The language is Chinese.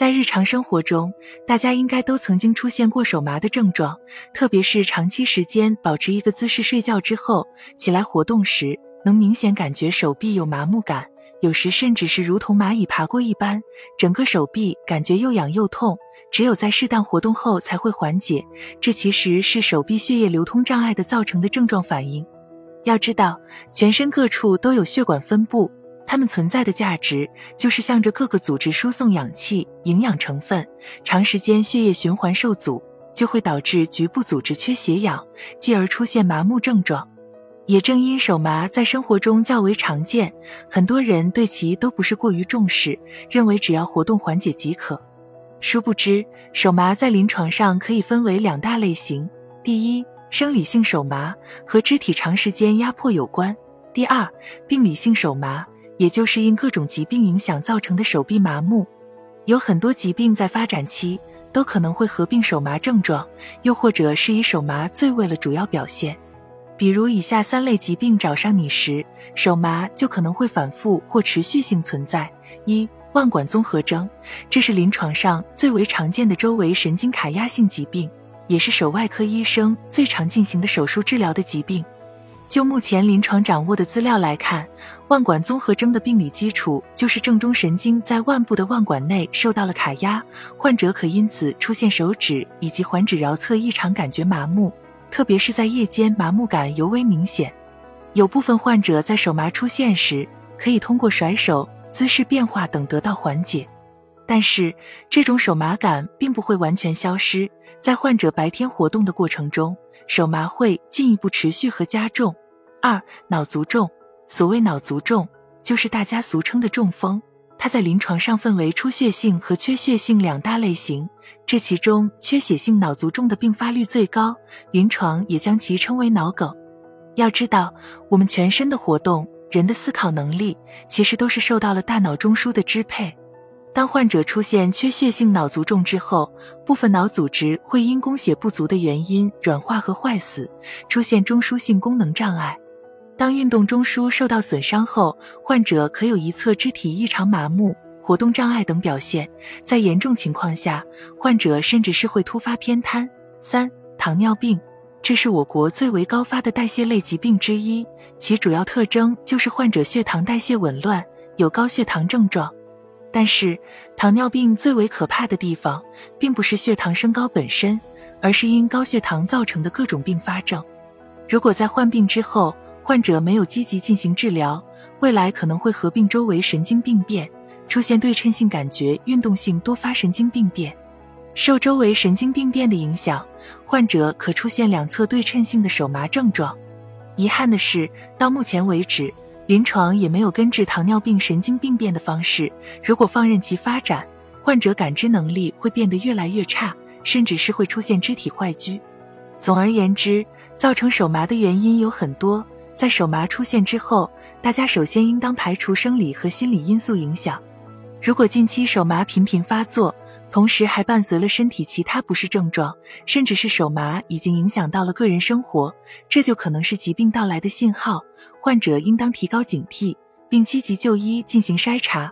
在日常生活中，大家应该都曾经出现过手麻的症状，特别是长期时间保持一个姿势睡觉之后起来活动时，能明显感觉手臂有麻木感，有时甚至是如同蚂蚁爬过一般，整个手臂感觉又痒又痛，只有在适当活动后才会缓解。这其实是手臂血液流通障碍的造成的症状反应。要知道，全身各处都有血管分布。它们存在的价值就是向着各个组织输送氧气、营养成分。长时间血液循环受阻，就会导致局部组织缺血氧，继而出现麻木症状。也正因手麻在生活中较为常见，很多人对其都不是过于重视，认为只要活动缓解即可。殊不知，手麻在临床上可以分为两大类型：第一，生理性手麻，和肢体长时间压迫有关；第二，病理性手麻。也就是因各种疾病影响造成的手臂麻木，有很多疾病在发展期都可能会合并手麻症状，又或者是以手麻最为了主要表现。比如以下三类疾病找上你时，手麻就可能会反复或持续性存在：一、腕管综合征，这是临床上最为常见的周围神经卡压性疾病，也是手外科医生最常进行的手术治疗的疾病。就目前临床掌握的资料来看，腕管综合征的病理基础就是正中神经在腕部的腕管内受到了卡压，患者可因此出现手指以及环指桡侧异常感觉麻木，特别是在夜间麻木感尤为明显。有部分患者在手麻出现时，可以通过甩手、姿势变化等得到缓解，但是这种手麻感并不会完全消失，在患者白天活动的过程中，手麻会进一步持续和加重。二脑卒中，所谓脑卒中，就是大家俗称的中风。它在临床上分为出血性和缺血性两大类型。这其中，缺血性脑卒中的并发率最高，临床也将其称为脑梗。要知道，我们全身的活动，人的思考能力，其实都是受到了大脑中枢的支配。当患者出现缺血性脑卒中之后，部分脑组织会因供血不足的原因软化和坏死，出现中枢性功能障碍。当运动中枢受到损伤后，患者可有一侧肢体异常麻木、活动障碍等表现，在严重情况下，患者甚至是会突发偏瘫。三、糖尿病，这是我国最为高发的代谢类疾病之一，其主要特征就是患者血糖代谢紊乱，有高血糖症状。但是，糖尿病最为可怕的地方，并不是血糖升高本身，而是因高血糖造成的各种并发症。如果在患病之后，患者没有积极进行治疗，未来可能会合并周围神经病变，出现对称性感觉运动性多发神经病变。受周围神经病变的影响，患者可出现两侧对称性的手麻症状。遗憾的是，到目前为止，临床也没有根治糖尿病神经病变的方式。如果放任其发展，患者感知能力会变得越来越差，甚至是会出现肢体坏疽。总而言之，造成手麻的原因有很多。在手麻出现之后，大家首先应当排除生理和心理因素影响。如果近期手麻频频发作，同时还伴随了身体其他不适症状，甚至是手麻已经影响到了个人生活，这就可能是疾病到来的信号。患者应当提高警惕，并积极就医进行筛查。